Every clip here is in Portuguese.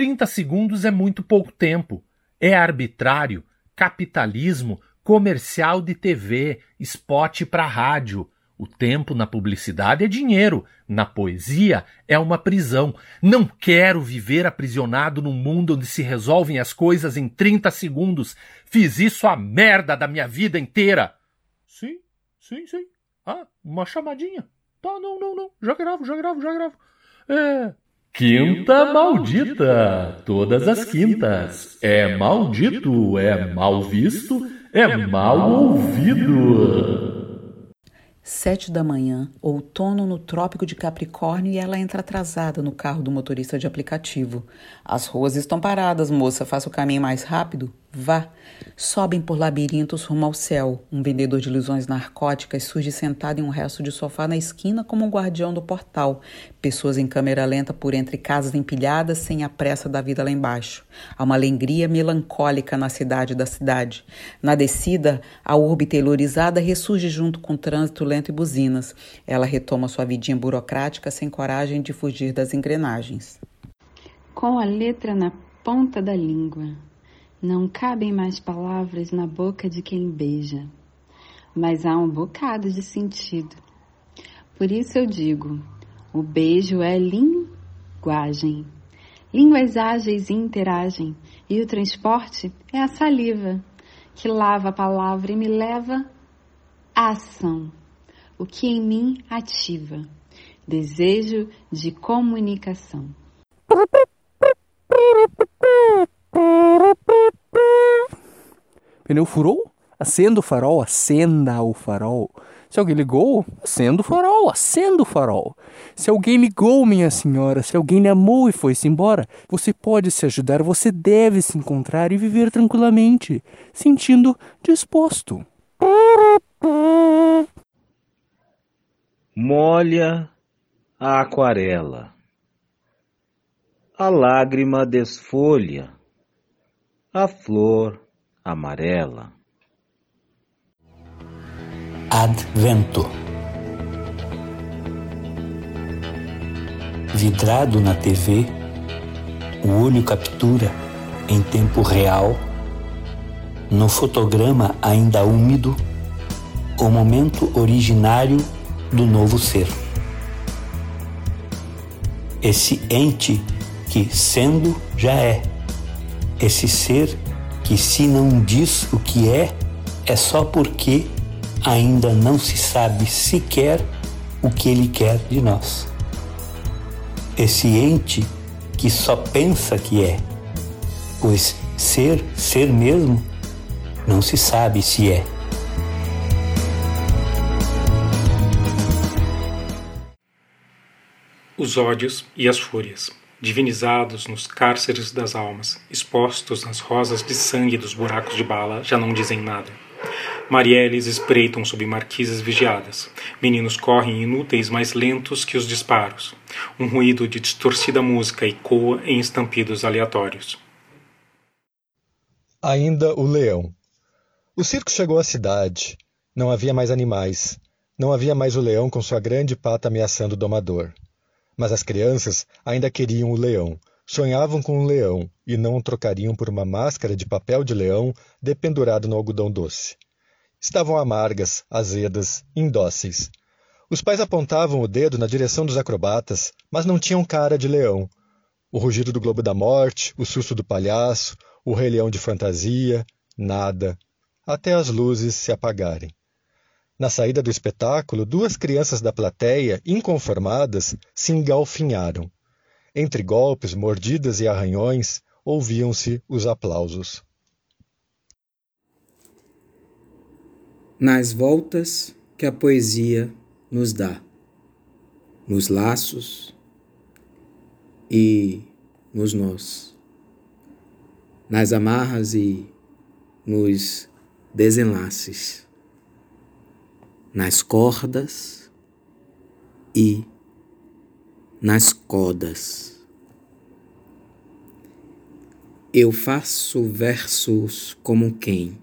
30 segundos é muito pouco tempo. É arbitrário, capitalismo, comercial de TV, spot para rádio. O tempo na publicidade é dinheiro, na poesia é uma prisão. Não quero viver aprisionado num mundo onde se resolvem as coisas em 30 segundos. Fiz isso a merda da minha vida inteira. Sim, sim, sim. Ah, uma chamadinha. Tá, não, não, não. Já gravo, já gravo, já gravo. É. Quinta maldita. Todas as quintas. É maldito, é mal visto, é mal ouvido. Sete da manhã, outono no Trópico de Capricórnio e ela entra atrasada no carro do motorista de aplicativo. As ruas estão paradas, moça. Faça o caminho mais rápido? Vá. Sobem por labirintos rumo ao céu. Um vendedor de ilusões narcóticas surge sentado em um resto de sofá na esquina como um guardião do portal. Pessoas em câmera lenta por entre casas empilhadas sem a pressa da vida lá embaixo. Há uma alegria melancólica na cidade da cidade. Na descida, a urbe taylorizada ressurge junto com trânsito lento e buzinas. Ela retoma sua vidinha burocrática sem coragem de fugir das engrenagens. Com a letra na ponta da língua. Não cabem mais palavras na boca de quem beija, mas há um bocado de sentido. Por isso eu digo: o beijo é linguagem. Línguas ágeis interagem, e o transporte é a saliva, que lava a palavra e me leva à ação, o que em mim ativa, desejo de comunicação. Pneu furou? Acenda o farol, acenda o farol. Se alguém ligou, acenda o farol, acenda o farol. Se alguém ligou, minha senhora, se alguém lhe amou e foi-se embora, você pode se ajudar, você deve se encontrar e viver tranquilamente, sentindo disposto. Molha a aquarela. A lágrima desfolha. A flor amarela. Advento. Vidrado na TV, o olho captura, em tempo real, no fotograma ainda úmido, o momento originário do novo ser. Esse ente que, sendo, já é. Esse ser que se não diz o que é, é só porque ainda não se sabe sequer o que ele quer de nós. Esse ente que só pensa que é, pois ser, ser mesmo, não se sabe se é. Os ódios e as fúrias divinizados nos cárceres das almas, expostos nas rosas de sangue dos buracos de bala, já não dizem nada. Marielles espreitam sob marquises vigiadas. Meninos correm inúteis mais lentos que os disparos. Um ruído de distorcida música ecoa em estampidos aleatórios. Ainda o leão. O circo chegou à cidade. Não havia mais animais. Não havia mais o leão com sua grande pata ameaçando o domador. Mas as crianças ainda queriam o leão, sonhavam com o leão e não o trocariam por uma máscara de papel de leão dependurado no algodão doce. Estavam amargas, azedas, indóceis. Os pais apontavam o dedo na direção dos acrobatas, mas não tinham cara de leão. O rugido do Globo da Morte, o susto do palhaço, o rei leão de fantasia, nada, até as luzes se apagarem. Na saída do espetáculo, duas crianças da plateia, inconformadas, se engalfinharam. Entre golpes, mordidas e arranhões, ouviam-se os aplausos. Nas voltas que a poesia nos dá, nos laços e nos nós, nas amarras e nos desenlaces nas cordas e nas codas. Eu faço versos como quem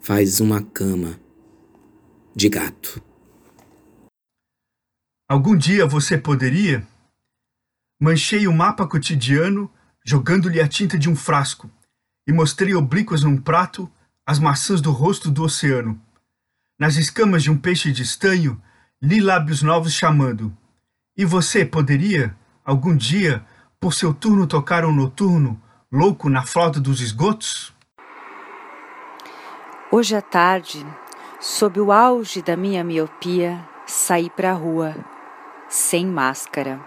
faz uma cama de gato. Algum dia você poderia? Manchei o mapa cotidiano jogando-lhe a tinta de um frasco, e mostrei oblíquas num prato as maçãs do rosto do oceano. Nas escamas de um peixe de estanho, li lábios novos chamando. E você poderia, algum dia, por seu turno tocar um noturno, louco na frota dos esgotos? Hoje à tarde, sob o auge da minha miopia, saí para a rua, sem máscara.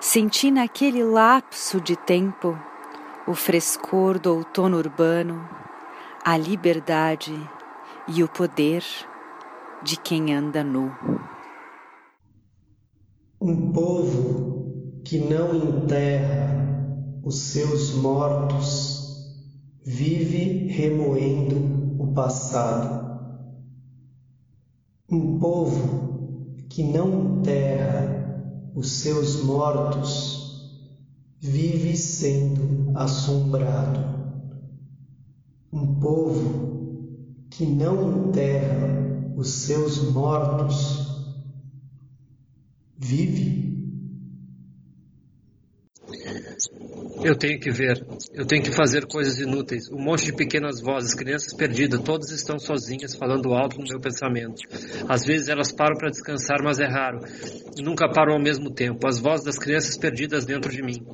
Senti naquele lapso de tempo o frescor do outono urbano, a liberdade e o poder de quem anda nu. Um povo que não enterra os seus mortos vive remoendo o passado. Um povo que não enterra os seus mortos vive sendo assombrado. Um povo que não enterra os seus mortos vive Eu tenho que ver, eu tenho que fazer coisas inúteis. Um monte de pequenas vozes, crianças perdidas, todas estão sozinhas, falando alto no meu pensamento. Às vezes elas param para descansar, mas é raro. Nunca param ao mesmo tempo. As vozes das crianças perdidas dentro de mim.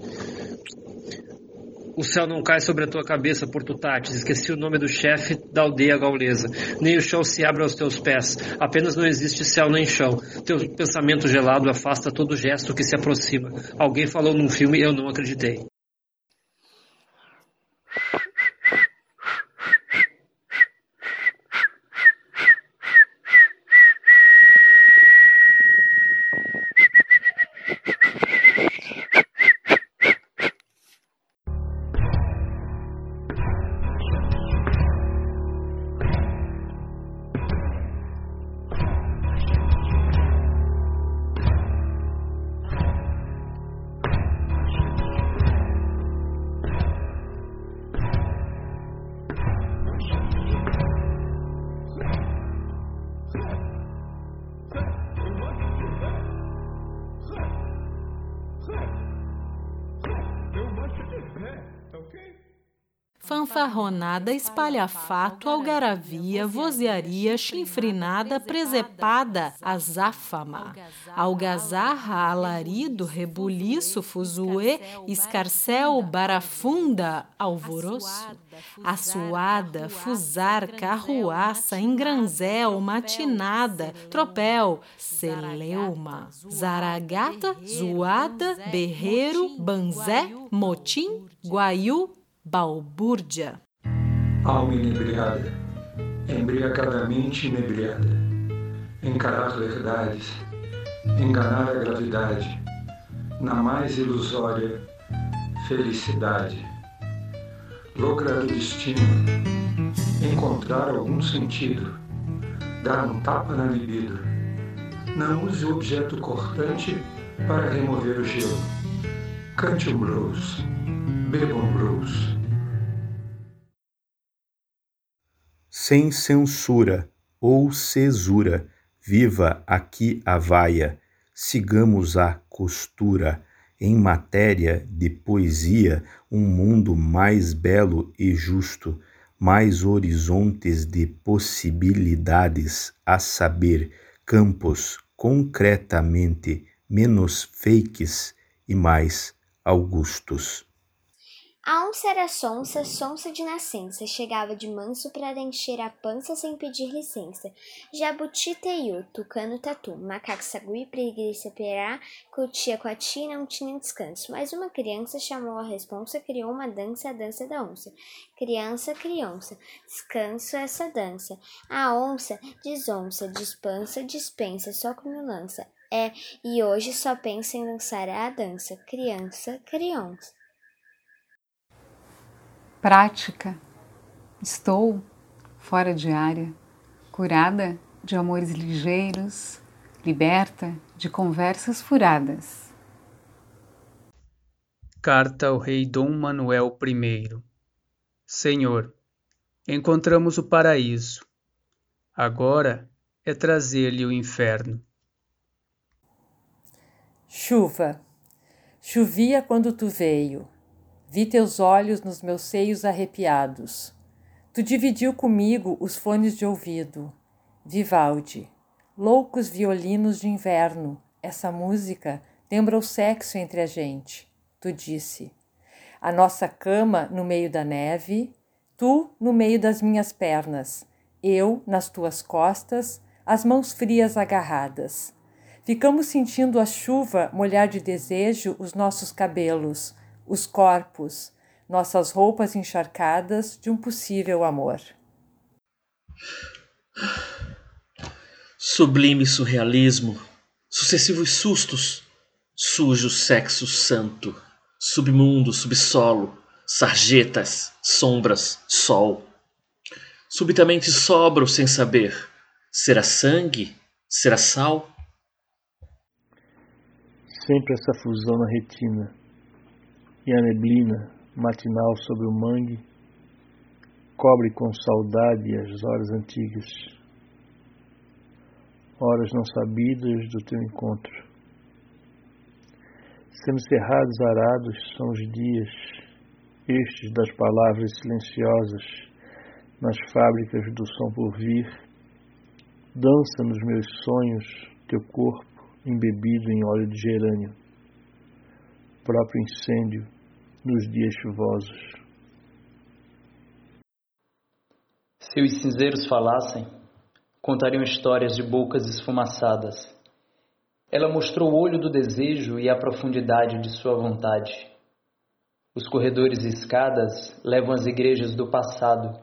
O céu não cai sobre a tua cabeça, Portutates. Esqueci o nome do chefe da aldeia gaulesa. Nem o chão se abre aos teus pés. Apenas não existe céu nem chão. Teu pensamento gelado afasta todo gesto que se aproxima. Alguém falou num filme e eu não acreditei. Fanfarronada, espalhafato, algaravia, vozearia, chinfrinada, presepada, azáfama, algazarra, alarido, rebuliço, fuzuê, escarcel, barafunda, alvoroço, assuada, fusarca, arruaça, engranzel, matinada, tropel, celeuma, zaragata, zoada, berreiro, banzé, motim, guaiú, balbúrdia. Alma inebriada, embriagadamente inebriada, encarar verdades, enganar a gravidade, na mais ilusória felicidade, lograr o destino, encontrar algum sentido, dar um tapa na libido. Não use o objeto cortante para remover o gelo. Cante um blues, beba um blues. Sem censura ou cesura, viva aqui a vaia, sigamos a costura, em matéria de poesia, um mundo mais belo e justo, mais horizontes de possibilidades, a saber, campos concretamente menos fakes e mais augustos. A onça era sonsa, sonsa de nascença, chegava de manso para encher a pança sem pedir licença. Jabuti teiu, tucano tatu, macaco sagui, preguiça perá, cutia coati, não tinha descanso. Mas uma criança chamou a responsa, criou uma dança, a dança da onça. Criança, criança, descanso essa dança. A onça desonça, dispansa, dispensa, só como lança. É, e hoje só pensa em dançar a dança. Criança, criança. Prática. Estou fora de área, curada de amores ligeiros, liberta de conversas furadas. Carta ao rei Dom Manuel I. Senhor, encontramos o paraíso. Agora é trazer-lhe o inferno. Chuva. Chovia quando tu veio Vi teus olhos nos meus seios arrepiados. Tu dividiu comigo os fones de ouvido. Vivaldi. Loucos violinos de inverno. Essa música lembra o sexo entre a gente. Tu disse. A nossa cama no meio da neve, tu no meio das minhas pernas, eu nas tuas costas, as mãos frias agarradas. Ficamos sentindo a chuva molhar de desejo os nossos cabelos, os corpos, nossas roupas encharcadas de um possível amor. Sublime surrealismo, sucessivos sustos, sujo sexo santo, submundo, subsolo, sarjetas, sombras, sol. Subitamente sobro sem saber. Será sangue? Será sal? Sempre essa fusão na retina e a neblina matinal sobre o mangue cobre com saudade as horas antigas, horas não sabidas do teu encontro. Semicerrados arados são os dias, estes das palavras silenciosas, nas fábricas do som por vir. Dança nos meus sonhos teu corpo embebido em óleo de gerânio, próprio incêndio nos dias chuvosos. Se os cinzeiros falassem, contariam histórias de bocas esfumaçadas. Ela mostrou o olho do desejo e a profundidade de sua vontade. Os corredores e escadas levam às igrejas do passado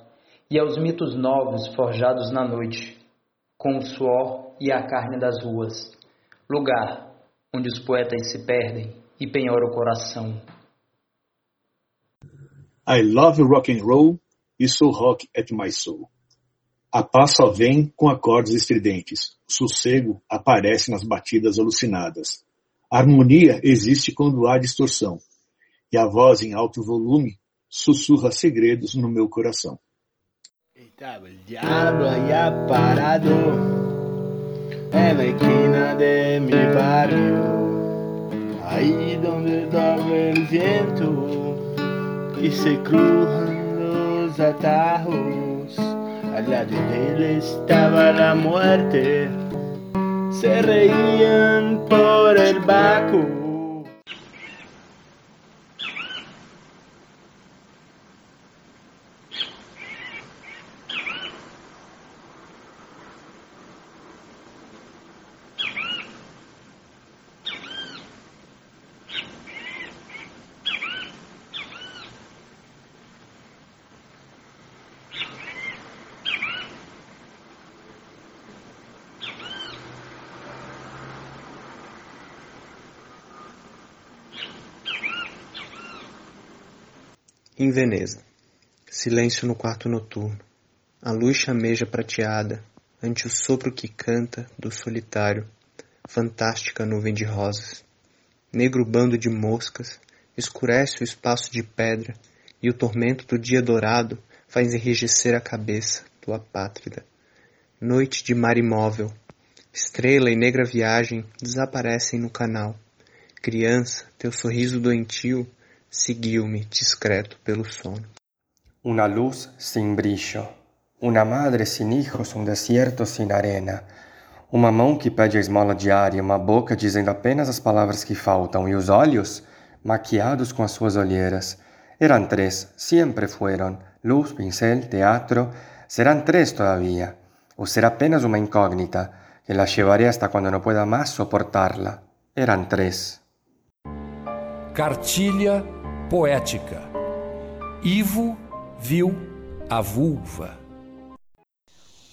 e aos mitos novos forjados na noite, com o suor e a carne das ruas, lugar onde os poetas se perdem e penhoram o coração. I love rock and roll e sou rock at my soul. A paz só vem com acordes estridentes. O sossego aparece nas batidas alucinadas. A harmonia existe quando há distorção. E a voz em alto volume sussurra segredos no meu coração. Estaba el diablo allá parado en la esquina de mi barrio, ahí donde doble el viento y se cruzan los atajos. Al lado de él estaba la muerte, se reían por el baco. Veneza. Silêncio no quarto noturno. A luz chameja prateada ante o sopro que canta do solitário, fantástica nuvem de rosas. Negro bando de moscas escurece o espaço de pedra e o tormento do dia dourado faz enrijecer a cabeça, tua pátrida. Noite de mar imóvel. Estrela e negra viagem desaparecem no canal. Criança, teu sorriso doentio seguiu-me discreto pelo sono. Una luz sin brillo, una madre sin hijos, um deserto sin arena, uma mão que pede a esmola diária, uma boca dizendo apenas as palavras que faltam e os olhos maquiados com as suas olheiras. Eran três, sempre fueron, luz, pincel, teatro, serán três todavía, o será apenas uma incógnita que la llevaré hasta cuando no pueda más soportarla. Eran três. Cartilha poética. Ivo viu a vulva.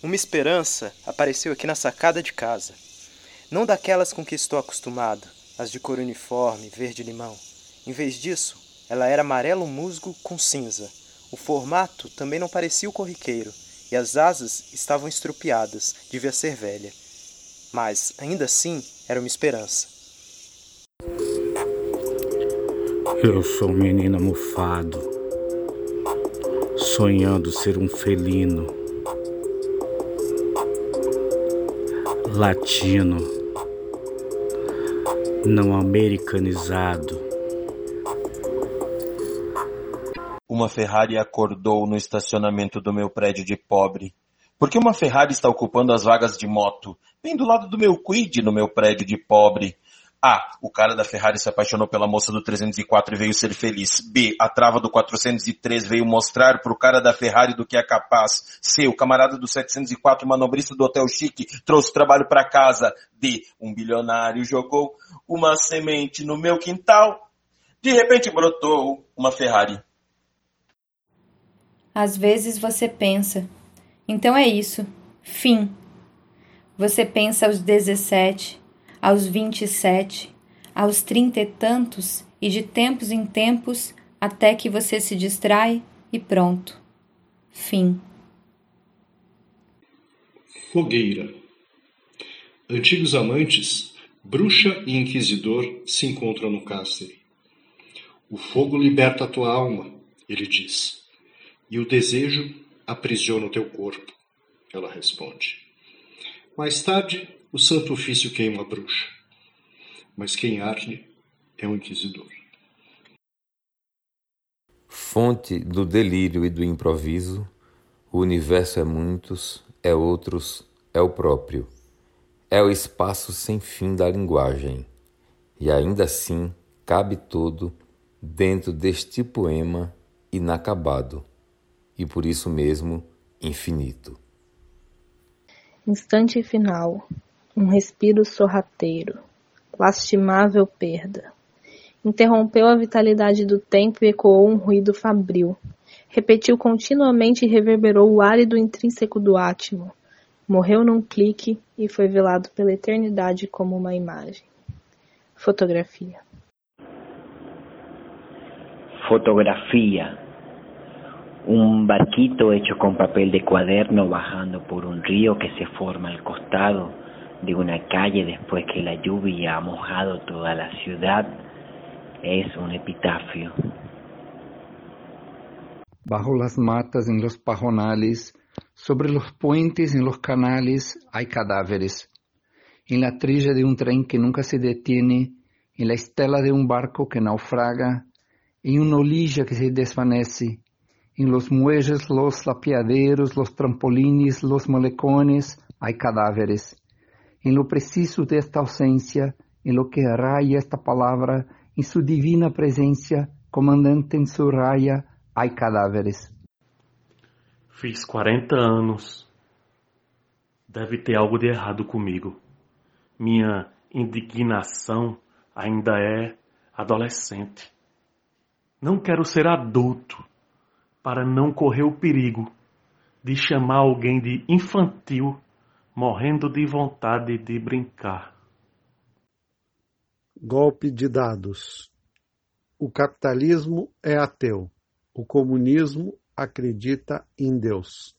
Uma esperança apareceu aqui na sacada de casa. Não daquelas com que estou acostumado, as de cor uniforme, verde-limão. Em vez disso, ela era amarelo musgo com cinza. O formato também não parecia o corriqueiro, e as asas estavam estrupiadas, devia ser velha. Mas, ainda assim, era uma esperança. Eu sou um menino mofado, sonhando ser um felino, latino, não americanizado, uma Ferrari acordou no estacionamento do meu prédio de pobre? Por que uma Ferrari está ocupando as vagas de moto? Bem do lado do meu Quid no meu prédio de pobre. A. O cara da Ferrari se apaixonou pela moça do 304 e veio ser feliz. B. A trava do 403 veio mostrar pro cara da Ferrari do que é capaz. C. O camarada do 704, manobrista do Hotel Chique, trouxe trabalho para casa. D. Um bilionário jogou uma semente no meu quintal. De repente brotou uma Ferrari. Às vezes você pensa, então é isso, fim. Você pensa aos 17, aos 27, aos trinta e tantos e de tempos em tempos até que você se distrai e pronto. Fim. Fogueira. Antigos amantes, bruxa e inquisidor se encontram no cárcere. O fogo liberta a tua alma, ele diz, e o desejo aprisiona o teu corpo, ela responde. Mais tarde, o santo ofício queima a bruxa, mas quem arde é o inquisidor. Fonte do delírio e do improviso, o universo é muitos, é outros, é o próprio. É o espaço sem fim da linguagem, e ainda assim cabe todo dentro deste poema inacabado e por isso mesmo infinito. Instante final, um respiro sorrateiro, lastimável perda. Interrompeu a vitalidade do tempo e ecoou um ruído fabril. Repetiu continuamente e reverberou o árido intrínseco do átimo. Morreu num clique e foi velado pela eternidade como uma imagem. Fotografia. Fotografía. Un barquito hecho con papel de cuaderno bajando por un río que se forma al costado de una calle después que la lluvia ha mojado toda la ciudad es un epitafio. Bajo las matas en los pajonales, sobre los puentes en los canales hay cadáveres. En la trilla de un tren que nunca se detiene, en la estela de un barco que naufraga, em uma olija que se desvanece, em los muelles, los lapiaderos, los trampolines, los malecones, hay cadáveres. En lo preciso de esta ausencia, en lo que raya esta palavra, em sua divina presença, comandante em sua raia, hay cadáveres. Fiz 40 anos. Deve ter algo de errado comigo. Minha indignação ainda é adolescente. Não quero ser adulto para não correr o perigo de chamar alguém de infantil, morrendo de vontade de brincar. Golpe de dados. O capitalismo é ateu. O comunismo acredita em Deus.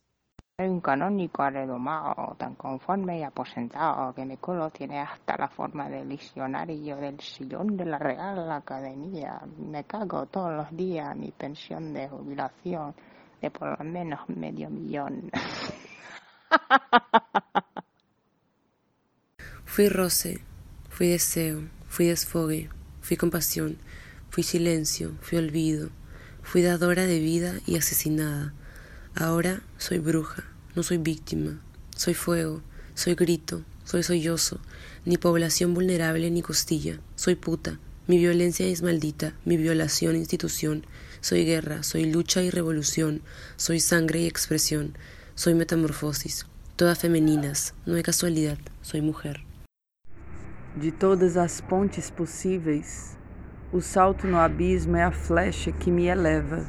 Hay un canónico arredomado, tan conforme y aposentado, que mi culo tiene hasta la forma del diccionario del sillón de la Real Academia. Me cago todos los días mi pensión de jubilación de por lo menos medio millón. Fui roce, fui deseo, fui desfogue, fui compasión, fui silencio, fui olvido, fui dadora de vida y asesinada. Ahora soy bruja, no soy víctima, soy fuego, soy grito, soy sollozo, ni población vulnerable ni costilla, soy puta, mi violencia es maldita, mi violación institución, soy guerra, soy lucha y revolución, soy sangre y expresión, soy metamorfosis, todas femeninas, no es casualidad, soy mujer. De todas as pontes possíveis, o salto no abismo é a flecha que me eleva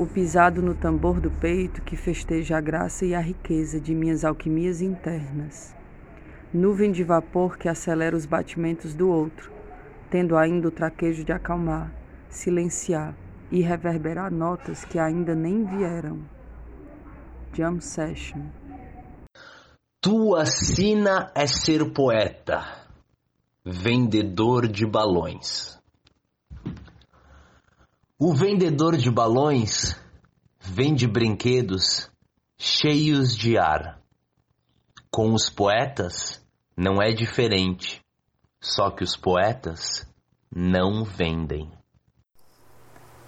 o pisado no tambor do peito que festeja a graça e a riqueza de minhas alquimias internas. Nuvem de vapor que acelera os batimentos do outro, tendo ainda o traquejo de acalmar, silenciar e reverberar notas que ainda nem vieram. Jam Session. Tua sina é ser poeta, vendedor de balões. O vendedor de balões vende brinquedos cheios de ar. Com os poetas não é diferente, só que os poetas não vendem.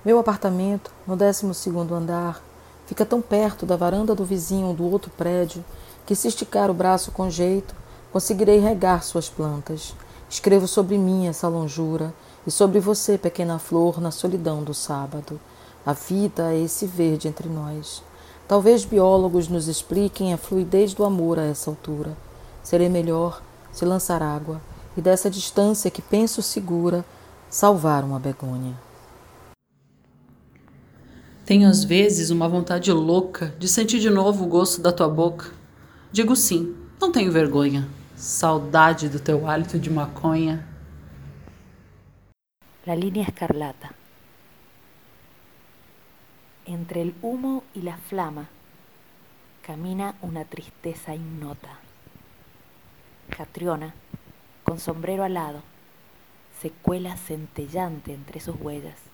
Meu apartamento, no 12 andar, fica tão perto da varanda do vizinho do outro prédio que, se esticar o braço com jeito, conseguirei regar suas plantas. Escrevo sobre mim essa longura e sobre você, pequena flor, na solidão do sábado. A vida é esse verde entre nós. Talvez biólogos nos expliquem a fluidez do amor a essa altura. Serei melhor se lançar água e dessa distância que penso segura salvar uma begônia. Tenho às vezes uma vontade louca de sentir de novo o gosto da tua boca. Digo sim, não tenho vergonha. Saudade do teu hálito de maconha. La línea escarlata. Entre el humo y la flama camina una tristeza ignota. Catriona, con sombrero alado, se cuela centellante entre sus huellas.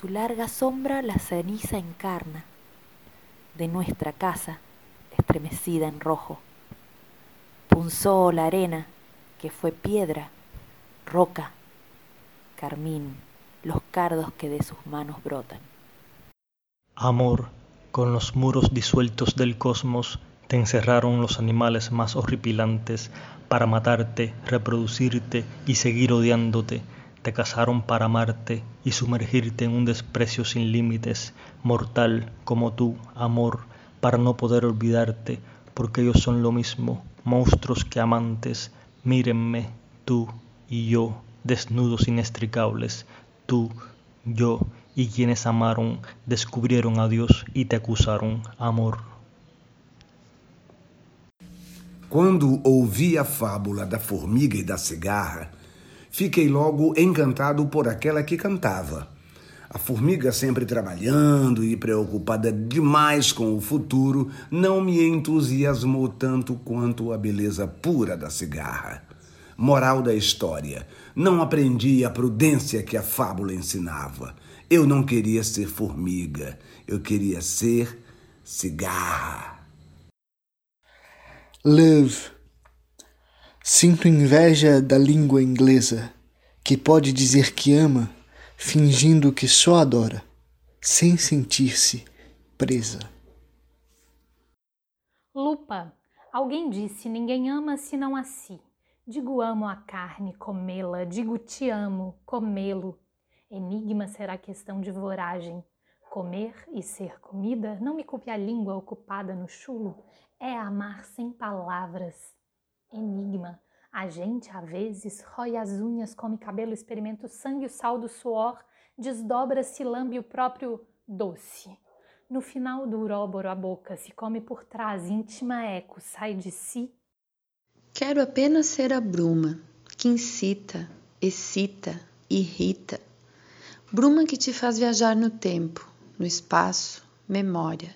Su larga sombra la ceniza encarna de nuestra casa estremecida en rojo. Punzó la arena que fue piedra, roca, carmín, los cardos que de sus manos brotan. Amor, con los muros disueltos del cosmos te encerraron los animales más horripilantes para matarte, reproducirte y seguir odiándote te casaron para amarte y sumergirte en un desprecio sin límites, mortal como tú, amor, para no poder olvidarte, porque ellos son lo mismo, monstruos que amantes. Mírenme, tú y yo, desnudos inextricables, tú, yo y quienes amaron, descubrieron a Dios y te acusaron, amor. Quando ouvi a fábula da formiga e da cigarra, fiquei logo encantado por aquela que cantava. A formiga, sempre trabalhando e preocupada demais com o futuro, não me entusiasmou tanto quanto a beleza pura da cigarra. Moral da história: não aprendi a prudência que a fábula ensinava. Eu não queria ser formiga, eu queria ser cigarra. Love Sinto inveja da língua inglesa, que pode dizer que ama, fingindo que só adora, sem sentir-se presa. Lupa, alguém disse: ninguém ama senão a si. Digo amo a carne, comê-la, digo te amo, comê-lo. Enigma será questão de voragem. Comer e ser comida, não me culpe a língua ocupada no chulo, é amar sem palavras enigma. A gente, às vezes, rói as unhas, come cabelo, experimenta o sangue, o sal do suor, desdobra-se, lambe o próprio doce. No final do uróboro a boca se come por trás, íntima eco, sai de si. Quero apenas ser a bruma que incita, excita, irrita. Bruma que te faz viajar no tempo, no espaço, memória.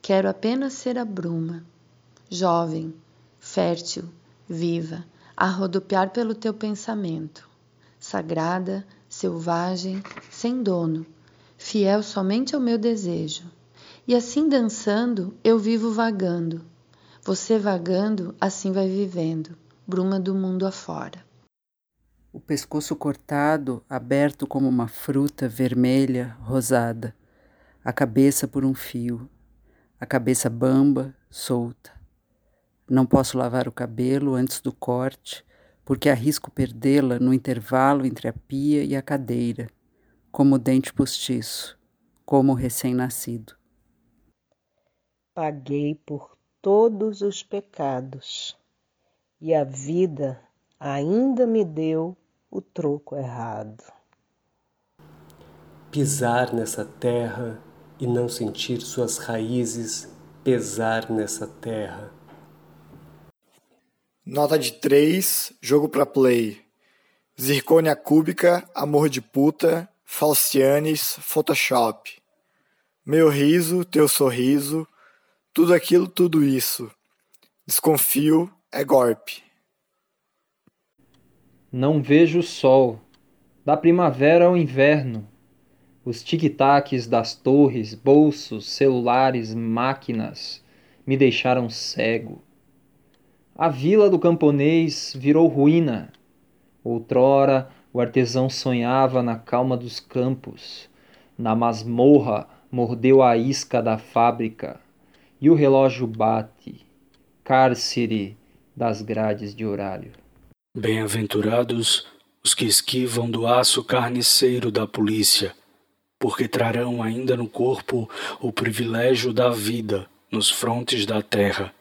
Quero apenas ser a bruma, jovem, fértil, viva, a rodopiar pelo teu pensamento, sagrada, selvagem, sem dono, fiel somente ao meu desejo. E assim dançando, eu vivo vagando. Você vagando, assim vai vivendo, bruma do mundo afora. O pescoço cortado, aberto como uma fruta vermelha, rosada, a cabeça por um fio, a cabeça bamba, solta não posso lavar o cabelo antes do corte, porque arrisco perdê-la no intervalo entre a pia e a cadeira, como dente postiço, como recém-nascido. Paguei por todos os pecados, e a vida ainda me deu o troco errado. Pisar nessa terra e não sentir suas raízes pesar nessa terra Nota de 3, jogo pra play. Zircônia cúbica, amor de puta, Falcianes, Photoshop. Meu riso, teu sorriso, tudo aquilo, tudo isso. Desconfio, é golpe. Não vejo o sol, da primavera ao inverno. Os tic-tacs das torres, bolsos, celulares, máquinas me deixaram cego. A vila do camponês virou ruína. Outrora, O artesão sonhava na calma dos campos. Na masmorra mordeu a isca da fábrica. E o relógio bate, cárcere das grades de horário. Bem-aventurados os que esquivam do aço carniceiro da polícia, porque trarão ainda no corpo o privilégio da vida nos frontes da terra.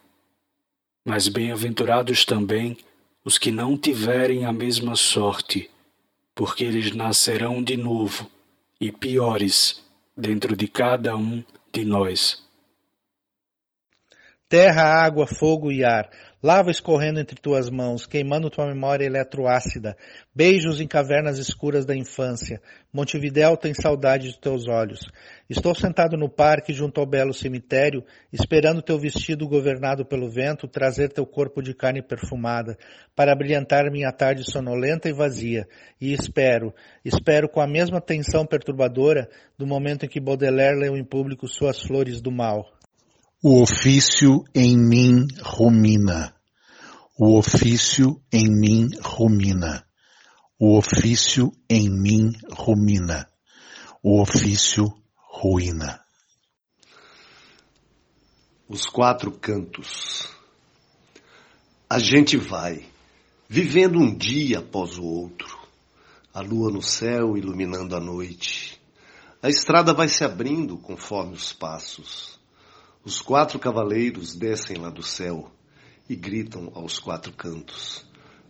Mas bem-aventurados também os que não tiverem a mesma sorte, porque eles nascerão de novo e piores dentro de cada um de nós. Terra, água, fogo e ar lava escorrendo entre tuas mãos, queimando tua memória eletroácida, beijos em cavernas escuras da infância, Montevidéu tem saudade de teus olhos. Estou sentado no parque junto ao belo cemitério, esperando teu vestido governado pelo vento trazer teu corpo de carne perfumada, para brilhantar minha tarde sonolenta e vazia, e espero, espero com a mesma tensão perturbadora do momento em que Baudelaire leu em público suas flores do mal. O ofício em mim rumina. O ofício em mim rumina. O ofício em mim rumina. O ofício ruína. Os quatro cantos. A gente vai, vivendo um dia após o outro. A lua no céu iluminando a noite. A estrada vai se abrindo conforme os passos. Os quatro cavaleiros descem lá do céu e gritam aos quatro cantos.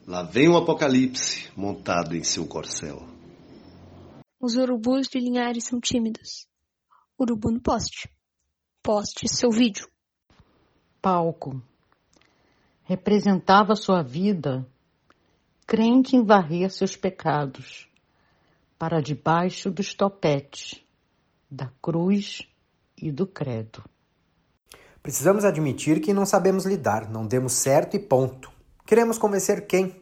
Lá vem o Apocalipse montado em seu corcel. Os urubus de Linhares são tímidos. Urubu no poste. Poste seu vídeo. Palco. Representava sua vida, crente em varrer seus pecados, para debaixo dos topetes, da cruz e do credo. Precisamos admitir que não sabemos lidar, não demos certo e ponto. Queremos convencer quem?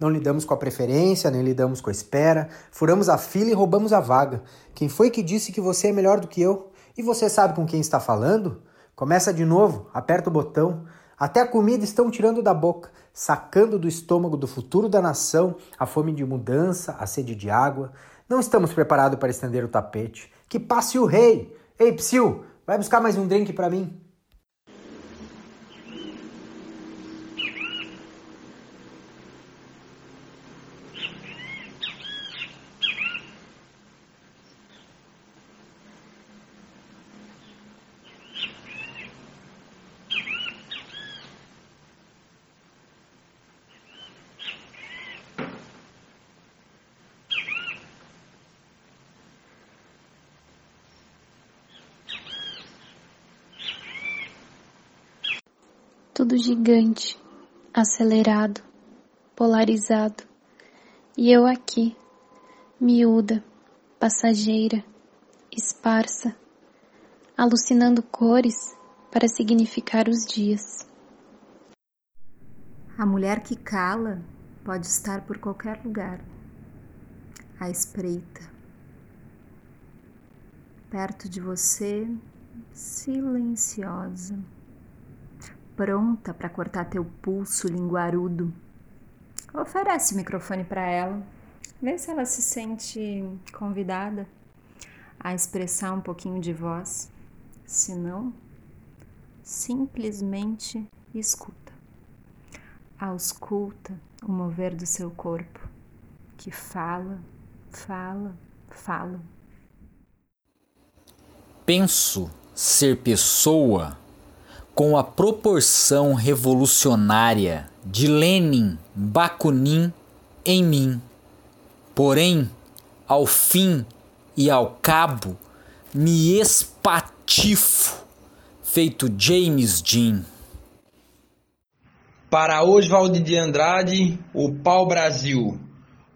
Não lidamos com a preferência, nem lidamos com a espera, furamos a fila e roubamos a vaga. Quem foi que disse que você é melhor do que eu? E você sabe com quem está falando? Começa de novo, aperta o botão. Até a comida estão tirando da boca, sacando do estômago do futuro da nação a fome de mudança, a sede de água. Não estamos preparados para estender o tapete. Que passe o rei! Ei, Psyu, vai buscar mais um drink para mim. tudo gigante, acelerado, polarizado, e eu aqui, miúda, passageira, esparsa, alucinando cores para significar os dias. A mulher que cala pode estar por qualquer lugar, à espreita, perto de você, silenciosa pronta para cortar teu pulso linguarudo. Oferece o microfone para ela. Vê se ela se sente convidada a expressar um pouquinho de voz. Se não, simplesmente escuta. Ausculta o mover do seu corpo, que fala, fala, fala. Penso ser pessoa com a proporção revolucionária de Lenin, Bakunin em mim. Porém, ao fim e ao cabo, me espatifo, feito James Dean. Para Oswald de Andrade, o pau-brasil.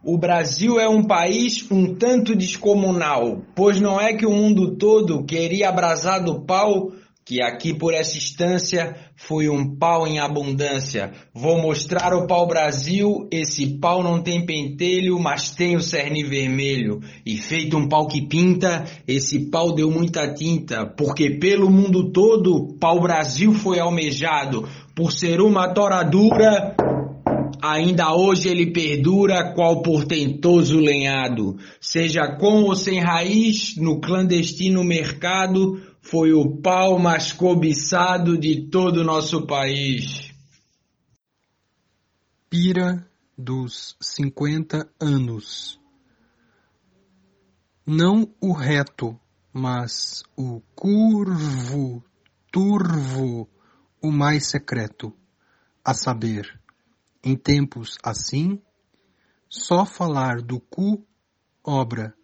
O Brasil é um país um tanto descomunal, pois não é que o mundo todo queria abrasar do pau que aqui por essa instância foi um pau em abundância. Vou mostrar o pau Brasil, esse pau não tem pentelho, mas tem o cerne vermelho. E feito um pau que pinta, esse pau deu muita tinta, porque pelo mundo todo, pau Brasil foi almejado, por ser uma toradura ainda hoje ele perdura qual portentoso lenhado, seja com ou sem raiz, no clandestino mercado, foi o pau mais cobiçado de todo o nosso país. Pira dos 50 anos. Não o reto, mas o curvo, turvo, o mais secreto, a saber, em tempos assim, só falar do cu obra,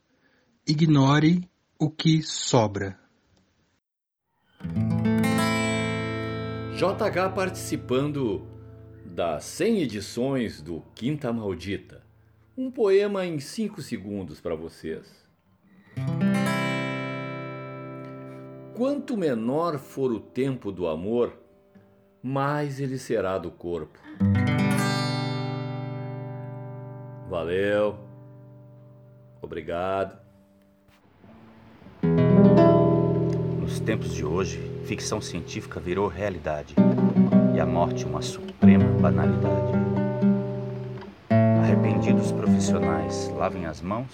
ignore o que sobra. JH participando das 100 edições do Quinta Maldita. Um poema em 5 segundos para vocês. Quanto menor for o tempo do amor, mais ele será do corpo. Valeu. Obrigado. Nos tempos de hoje, ficção científica virou realidade e a morte uma suprema banalidade. Arrependidos profissionais, lavem as mãos,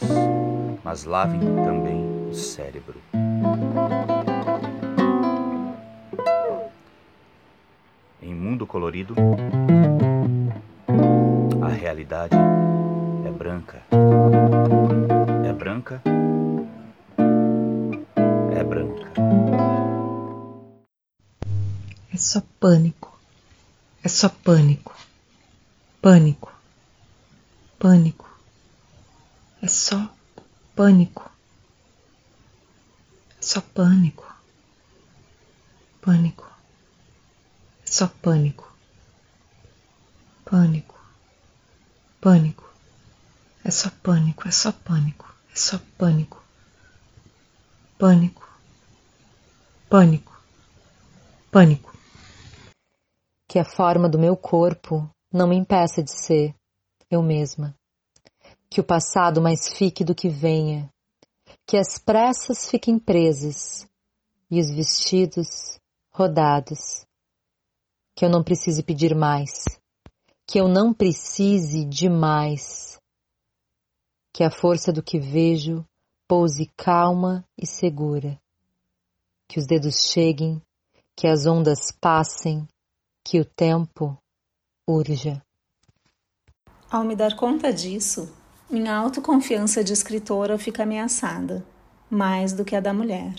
mas lavem também o cérebro. Em mundo colorido, a realidade é branca. É branca. Pânico. É só pânico. Pânico. Pânico. É só pânico. É só pânico. Pânico. É só pânico. Pânico. Pânico. É só pânico, é só pânico, é só pânico. Pânico. Pânico. Pânico. Que a forma do meu corpo não me impeça de ser eu mesma. Que o passado mais fique do que venha. Que as pressas fiquem presas e os vestidos rodados. Que eu não precise pedir mais que eu não precise de mais, que a força do que vejo pouse calma e segura, que os dedos cheguem, que as ondas passem, que o tempo urja. Ao me dar conta disso, minha autoconfiança de escritora fica ameaçada, mais do que a da mulher.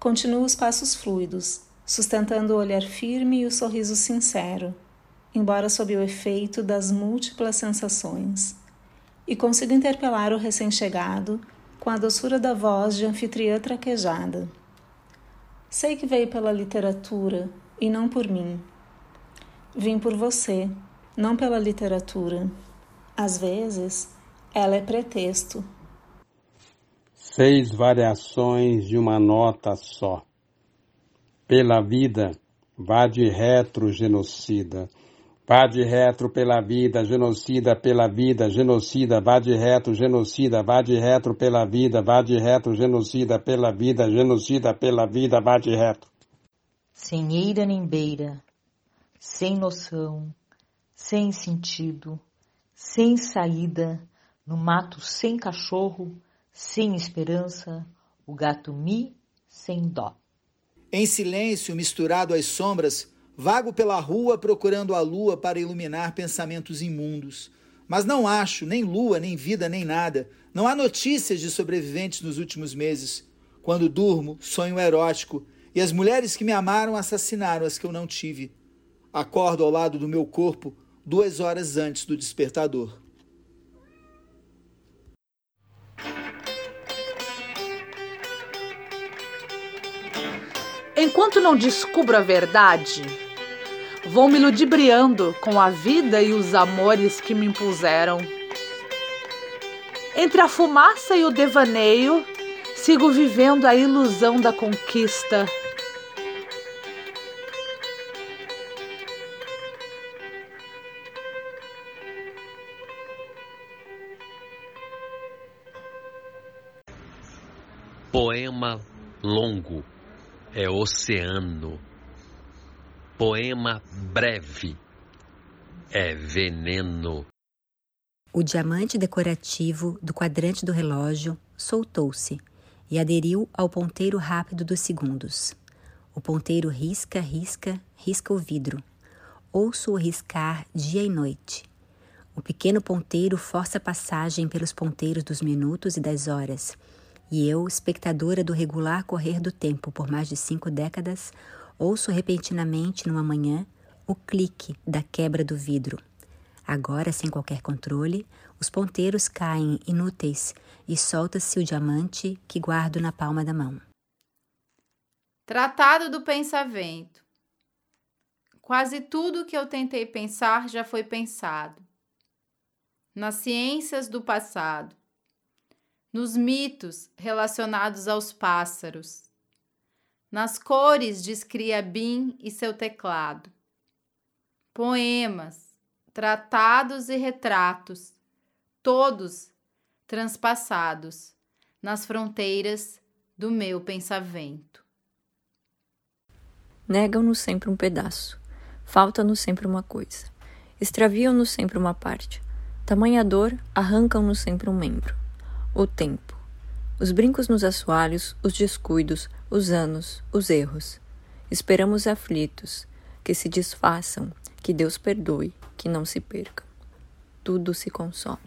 Continuo os passos fluidos, sustentando o olhar firme e o sorriso sincero embora sob o efeito das múltiplas sensações, e consigo interpelar o recém-chegado com a doçura da voz de anfitriã traquejada. Sei que veio pela literatura e não por mim. Vim por você, não pela literatura. Às vezes, ela é pretexto. Seis variações de uma nota só. Pela vida, vá de retro genocida Vá de retro pela vida, genocida pela vida, genocida, vá de reto, genocida, vá de retro pela vida, vá de reto, genocida pela vida, genocida pela vida, vá de reto. Sem eira nem beira, sem noção, sem sentido, sem saída, no mato sem cachorro, sem esperança, o gato mi sem dó. Em silêncio, misturado às sombras, Vago pela rua procurando a lua para iluminar pensamentos imundos. Mas não acho nem lua, nem vida, nem nada. Não há notícias de sobreviventes nos últimos meses. Quando durmo, sonho erótico, e as mulheres que me amaram assassinaram as que eu não tive. Acordo ao lado do meu corpo duas horas antes do despertador. Enquanto não descubro a verdade, Vou me ludibriando com a vida e os amores que me impuseram. Entre a fumaça e o devaneio, sigo vivendo a ilusão da conquista. Poema longo é oceano poema breve é veneno. O diamante decorativo do quadrante do relógio soltou-se e aderiu ao ponteiro rápido dos segundos. O ponteiro risca, risca, risca o vidro. Ouço-o riscar dia e noite. O pequeno ponteiro força passagem pelos ponteiros dos minutos e das horas, e eu, espectadora do regular correr do tempo por mais de cinco décadas, ouço repentinamente numa manhã o clique da quebra do vidro. Agora, sem qualquer controle, os ponteiros caem inúteis e solta-se o diamante que guardo na palma da mão. Tratado do pensamento. Quase tudo que eu tentei pensar já foi pensado nas ciências do passado, nos mitos relacionados aos pássaros, nas cores de Scriabin e seu teclado, poemas, tratados e retratos, todos transpassados nas fronteiras do meu pensamento. Negam-nos sempre um pedaço, falta-nos sempre uma coisa, extraviam-nos sempre uma parte Tamanha dor, arrancam-nos sempre um membro. O tempo. Os brincos nos assoalhos, os descuidos, os anos, os erros. Esperamos aflitos, que se desfaçam, que Deus perdoe, que não se percam. Tudo se consome.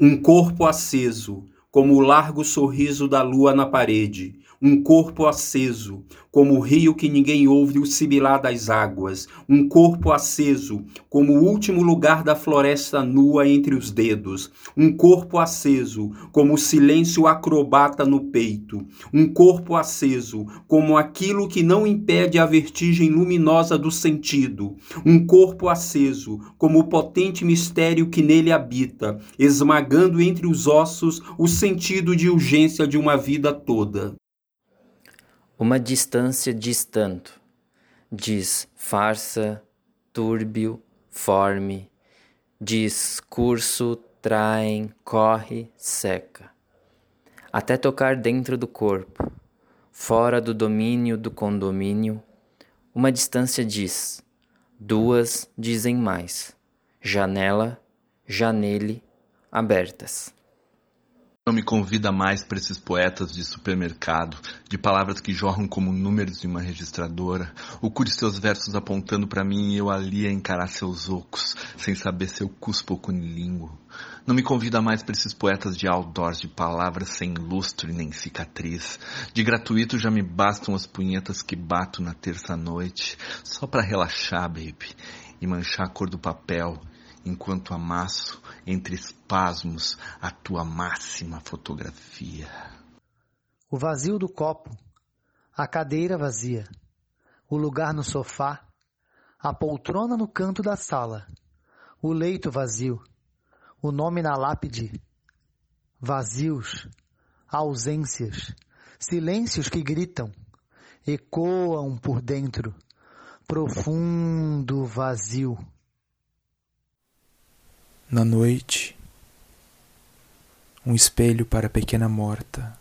Um corpo aceso, como o largo sorriso da lua na parede, um corpo aceso, como o rio que ninguém ouve o sibilar das águas, um corpo aceso, como o último lugar da floresta nua entre os dedos, um corpo aceso, como o silêncio acrobata no peito, um corpo aceso, como aquilo que não impede a vertigem luminosa do sentido, um corpo aceso, como o potente mistério que nele habita, esmagando entre os ossos o sentido de urgência de uma vida toda. Uma distância diz tanto, diz farsa, túrbio, forme, diz curso, traem, corre, seca, até tocar dentro do corpo, fora do domínio do condomínio, uma distância diz, duas dizem mais, janela, janele, abertas. Não me convida mais para esses poetas de supermercado, de palavras que jorram como números de uma registradora. Ocure seus versos apontando para mim e eu ali a encarar seus ocos, sem saber se eu cuspo ou cunilingo. Não me convida mais para esses poetas de outdoors, de palavras sem lustre nem cicatriz. De gratuito já me bastam as punhetas que bato na terça-noite, só para relaxar, baby, e manchar a cor do papel, enquanto amasso entre espasmos a tua máxima fotografia. O vazio do copo, a cadeira vazia, o lugar no sofá, a poltrona no canto da sala, o leito vazio, o nome na lápide, vazios, ausências, silêncios que gritam, ecoam por dentro, profundo vazio. Na noite, um espelho para a pequena morta,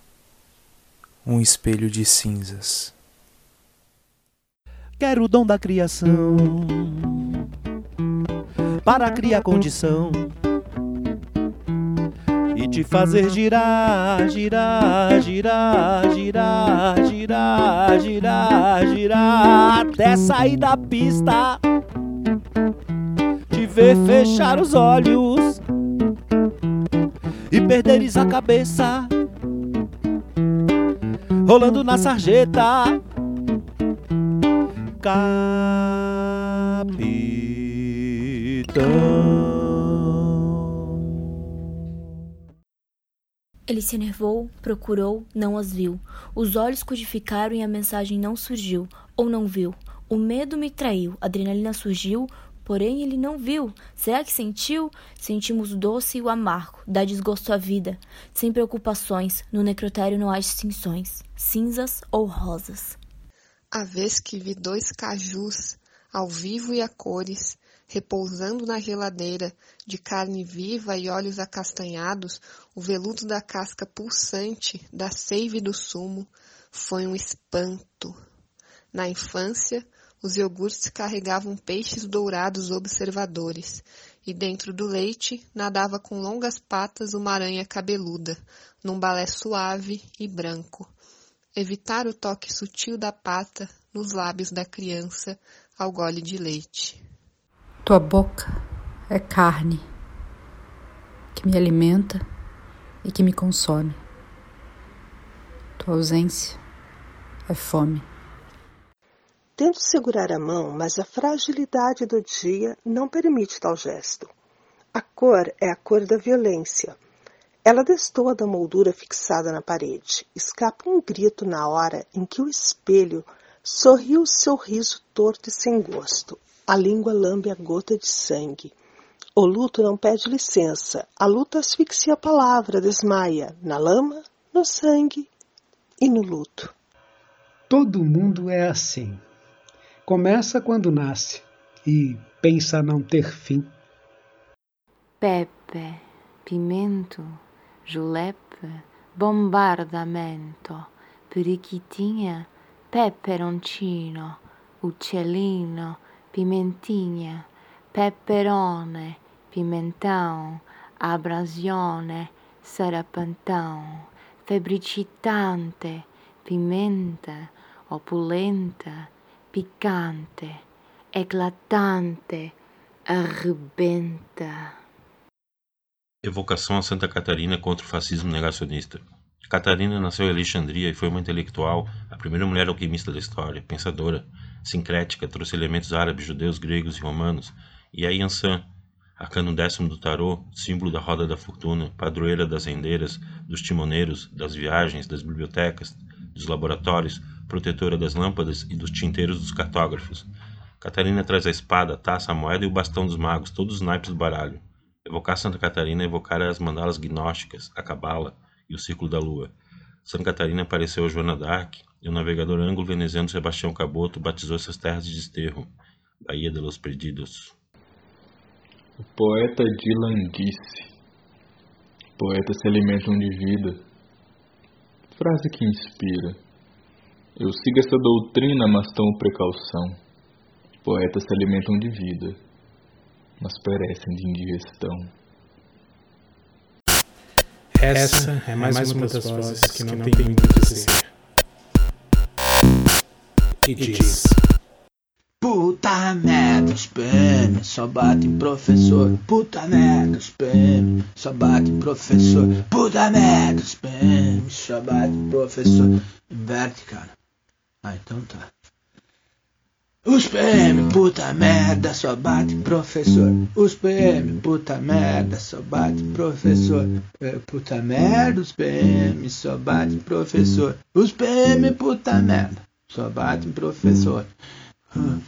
um espelho de cinzas. Quero o dom da criação para criar condição e te fazer girar, girar, girar, girar, girar, girar, girar até sair da pista ver fechar os olhos e perderes a cabeça, rolando na sarjeta. Capitão. Ele se enervou, procurou, não as viu. Os olhos codificaram e a mensagem não surgiu, ou não viu. O medo me traiu, adrenalina surgiu, Porém, ele não viu. Será que sentiu? Sentimos o doce e o amargo, dá desgosto à vida. Sem preocupações, no necrotério não há distinções, cinzas ou rosas. A vez que vi dois cajus, ao vivo e a cores, repousando na geladeira, de carne viva e olhos acastanhados, o veludo da casca pulsante, da seiva e do sumo, foi um espanto. Na infância, Os iogurtes carregavam peixes dourados observadores, e dentro do leite nadava com longas patas uma aranha cabeluda, num balé suave e branco. Evitar o toque sutil da pata nos lábios da criança ao gole de leite. Tua boca é carne que me alimenta e que me consome. Tua ausência é fome. Tento segurar a mão, mas a fragilidade do dia não permite tal gesto. A cor é a cor da violência. Ela destoa da moldura fixada na parede. Escapa um grito na hora em que o espelho sorriu seu riso torto e sem gosto. A língua lambe a gota de sangue. O luto não pede licença. A luta asfixia a palavra, desmaia na lama, no sangue e no luto. Todo mundo é assim. Começa quando nasce e pensa não ter fim. Pepe, pimento, julepe, bombardamento, periquitinha, peperoncino, uccellino, pimentinha, peperone, pimentão, abrasione, serapentão, febbricitante, pimenta, opulenta, picante, eclatante, arrebenta. Evocação a Santa Catarina contra o fascismo negacionista. Catarina nasceu em Alexandria e foi uma intelectual, a primeira mulher alquimista da história, pensadora, sincrética, trouxe elementos árabes, judeus, gregos e romanos, e a Yansan, arcano décimo do tarô, símbolo da roda da fortuna, padroeira das rendeiras, dos timoneiros, das viagens, das bibliotecas, dos laboratórios, protetora das lâmpadas e dos tinteiros dos cartógrafos. Catarina traz a espada, a taça, a moeda e o bastão dos magos, todos os naipes do baralho. Evocar Santa Catarina evocar as mandalas gnósticas, a cabala e o círculo da lua. Santa Catarina apareceu a Joana d'Arc e o navegador anglo-veneziano Sebastião Caboto batizou essas terras de desterro, Bahia de los Perdidos. O poeta Dylan disse: Poetas se alimentam de vida. Frase que inspira. Eu sigo essa doutrina, mas tomo precaução. Poetas se alimentam de vida, mas perecem de indigestão. Essa é mais, é mais uma das vozes que não, que não tem muito a dizer. E diz: Puta merda, os PM só bate em professor. Puta merda, os PM só bate em professor. Puta merda, os PM só bate em professor. Inverte, cara. Ah, então tá. Os PM, puta merda, só bate professor. Os PM, puta merda, só bate professor. É, puta merda, os PM, só bate professor. Os PM, puta merda, só bate professor. Hum.